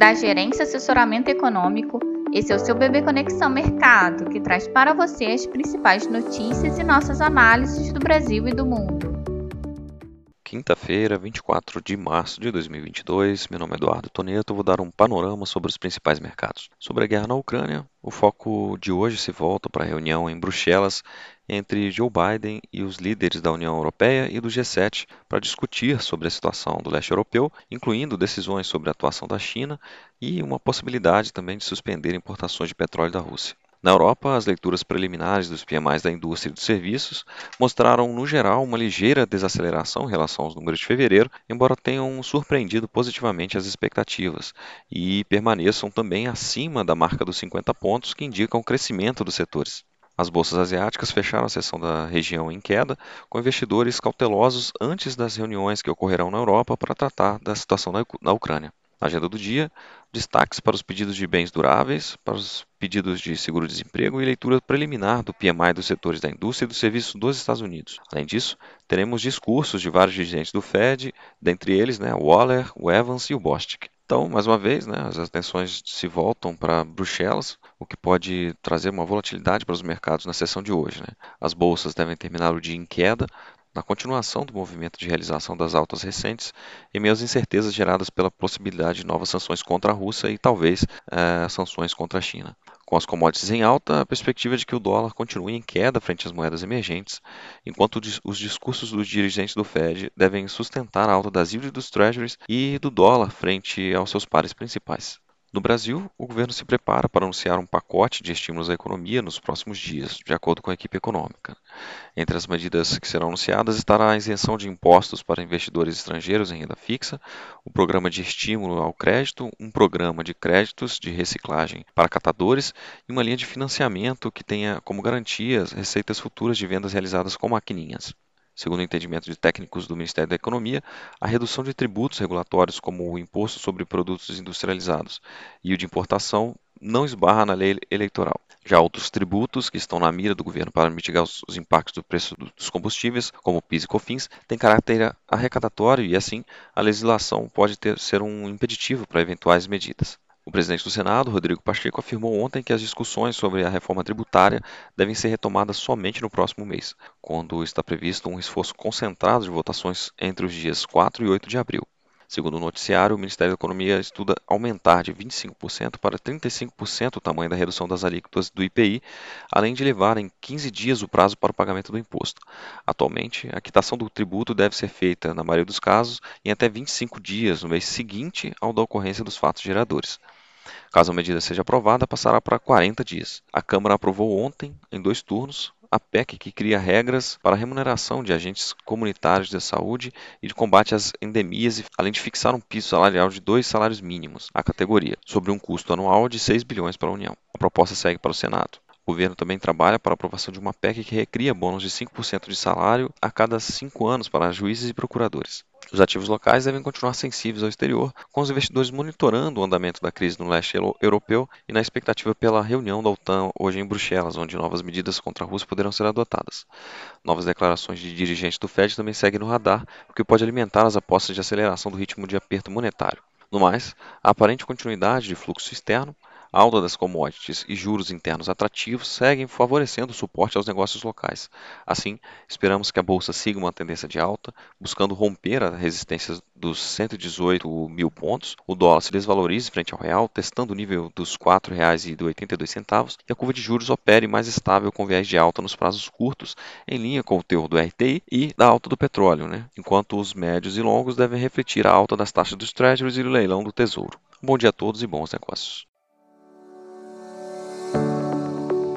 da Gerência Assessoramento Econômico. Esse é o seu Bebê Conexão Mercado, que traz para você as principais notícias e nossas análises do Brasil e do mundo. Quinta-feira, 24 de março de 2022. Meu nome é Eduardo Toneto. Vou dar um panorama sobre os principais mercados. Sobre a guerra na Ucrânia, o foco de hoje se volta para a reunião em Bruxelas entre Joe Biden e os líderes da União Europeia e do G7 para discutir sobre a situação do leste europeu, incluindo decisões sobre a atuação da China e uma possibilidade também de suspender importações de petróleo da Rússia. Na Europa, as leituras preliminares dos PMIs da indústria e dos serviços mostraram, no geral, uma ligeira desaceleração em relação aos números de fevereiro, embora tenham surpreendido positivamente as expectativas e permaneçam também acima da marca dos 50 pontos, que indicam o crescimento dos setores. As bolsas asiáticas fecharam a sessão da região em queda, com investidores cautelosos antes das reuniões que ocorrerão na Europa para tratar da situação na Ucrânia. Na agenda do dia, destaques para os pedidos de bens duráveis, para os pedidos de seguro-desemprego e leitura preliminar do PMI dos setores da indústria e do serviço dos Estados Unidos. Além disso, teremos discursos de vários dirigentes do Fed, dentre eles né, Waller, o Evans e o Bostic. Então, mais uma vez, né, as atenções se voltam para Bruxelas, o que pode trazer uma volatilidade para os mercados na sessão de hoje. Né? As bolsas devem terminar o dia em queda, na continuação do movimento de realização das altas recentes, em meio às incertezas geradas pela possibilidade de novas sanções contra a Rússia e talvez eh, sanções contra a China. Com as commodities em alta, a perspectiva é de que o dólar continue em queda frente às moedas emergentes, enquanto os discursos dos dirigentes do Fed devem sustentar a alta das yields dos treasuries e do dólar frente aos seus pares principais. No Brasil, o governo se prepara para anunciar um pacote de estímulos à economia nos próximos dias, de acordo com a equipe econômica. Entre as medidas que serão anunciadas estará a isenção de impostos para investidores estrangeiros em renda fixa, o programa de estímulo ao crédito, um programa de créditos de reciclagem para catadores e uma linha de financiamento que tenha como garantia receitas futuras de vendas realizadas com maquininhas. Segundo o entendimento de técnicos do Ministério da Economia, a redução de tributos regulatórios, como o imposto sobre produtos industrializados e o de importação, não esbarra na lei eleitoral. Já outros tributos que estão na mira do governo para mitigar os, impactos do preço dos combustíveis, como PIS e COFINS, têm caráter arrecadatório e, assim, a legislação pode ter, ser um impeditivo para eventuais medidas. O presidente do Senado, Rodrigo Pacheco, afirmou ontem que as discussões sobre a reforma tributária devem ser retomadas somente no próximo mês, quando está previsto um esforço concentrado de votações entre os dias 4 e 8 de abril. Segundo o noticiário, o Ministério da Economia estuda aumentar de 25% para 35% o tamanho da redução das alíquotas do IPI, além de levar em 15 dias o prazo para o pagamento do imposto. Atualmente, a quitação do tributo deve ser feita, na maioria dos casos, em até 25 dias no mês seguinte ao da ocorrência dos fatos geradores. Caso a medida seja aprovada, passará para 40 dias. A Câmara aprovou ontem, em dois turnos, a PEC que cria regras para a remuneração de agentes comunitários de saúde e de combate às endemias, além de fixar um piso salarial de dois salários mínimos à categoria, sobre um custo anual de 6 bilhões para a União. A proposta segue para o Senado. O governo também trabalha para a aprovação de uma PEC que recria bônus de 5% de salário a cada cinco anos para juízes e procuradores. Os ativos locais devem continuar sensíveis ao exterior, com os investidores monitorando o andamento da crise no leste europeu e na expectativa pela reunião da OTAN hoje em Bruxelas, onde novas medidas contra a Rússia poderão ser adotadas. Novas declarações de dirigentes do Fed também seguem no radar, o que pode alimentar as apostas de aceleração do ritmo de aperto monetário. No mais, a aparente continuidade de fluxo externo a alta das commodities e juros internos atrativos seguem favorecendo o suporte aos negócios locais. Assim, esperamos que a bolsa siga uma tendência de alta, buscando romper a resistência dos 118 mil pontos, o dólar se desvalorize frente ao real, testando o nível dos R$ 4,82 e a curva de juros opere mais estável com viés de alta nos prazos curtos, em linha com o teor do RTI e da alta do petróleo, né? enquanto os médios e longos devem refletir a alta das taxas dos treasuries e o leilão do tesouro. Bom dia a todos e bons negócios.